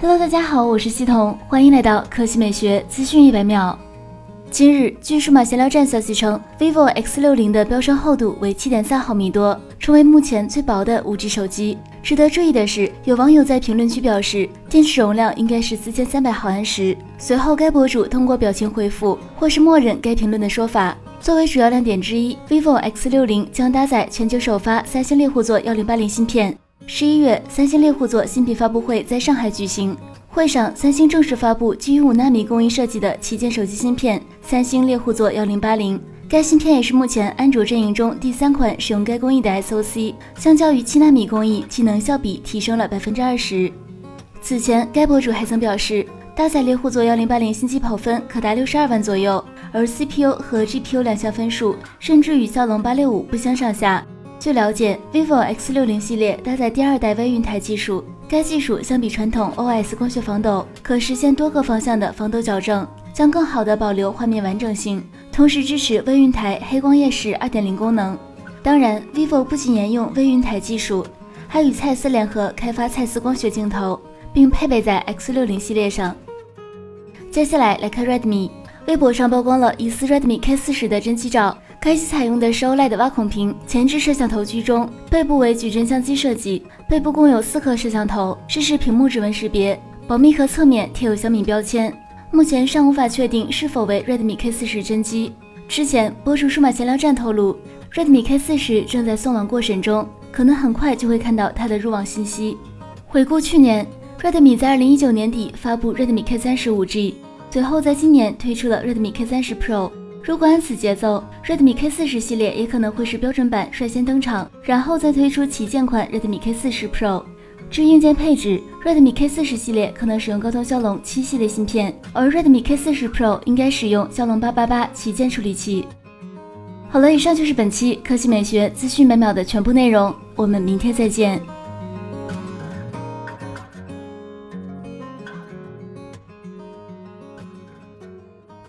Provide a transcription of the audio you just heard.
Hello，大家好，我是西彤，欢迎来到科技美学资讯一百秒。今日，据数码闲聊站消息称，vivo X60 的标称厚度为七点三毫米多，成为目前最薄的 5G 手机。值得注意的是，有网友在评论区表示电池容量应该是四千三百毫安时。随后，该博主通过表情回复或是默认该评论的说法。作为主要亮点之一，vivo X60 将搭载全球首发三星猎户座幺零八零芯片。十一月，三星猎户座新品发布会在上海举行。会上，三星正式发布基于五纳米工艺设计的旗舰手机芯片——三星猎户座幺零八零。该芯片也是目前安卓阵营中第三款使用该工艺的 SoC，相较于七纳米工艺，其能效比提升了百分之二十。此前，该博主还曾表示，搭载猎户座幺零八零新机跑分可达六十二万左右，而 CPU 和 GPU 两项分数甚至与骁龙八六五不相上下。据了解，vivo X60 系列搭载第二代微云台技术，该技术相比传统 OS 光学防抖，可实现多个方向的防抖矫正，将更好的保留画面完整性，同时支持微云台黑光夜视2.0功能。当然，vivo 不仅沿用微云台技术，还与蔡司联合开发蔡司光学镜头，并配备在 X60 系列上。接下来来看 Redmi，微博上曝光了疑似 Redmi K40 的真机照。该机采用的是 OLED 挖孔屏，前置摄像头居中，背部为矩阵相机设计，背部共有四颗摄像头，支持屏幕指纹识别，保密壳侧面贴有小米标签。目前尚无法确定是否为 Redmi K40 真机。之前，博主数码闲聊站透露，Redmi K40 正在送网过审中，可能很快就会看到它的入网信息。回顾去年，Redmi 在2019年底发布 Redmi K30 5G，随后在今年推出了 Redmi K30 Pro。如果按此节奏，Redmi K40 系列也可能会是标准版率先登场，然后再推出旗舰款 Redmi K40 Pro。至于硬件配置，Redmi K40 系列可能使用高通骁龙七系列芯片，而 Redmi K40 Pro 应该使用骁龙八八八旗舰处理器。好了，以上就是本期科技美学资讯每秒的全部内容，我们明天再见。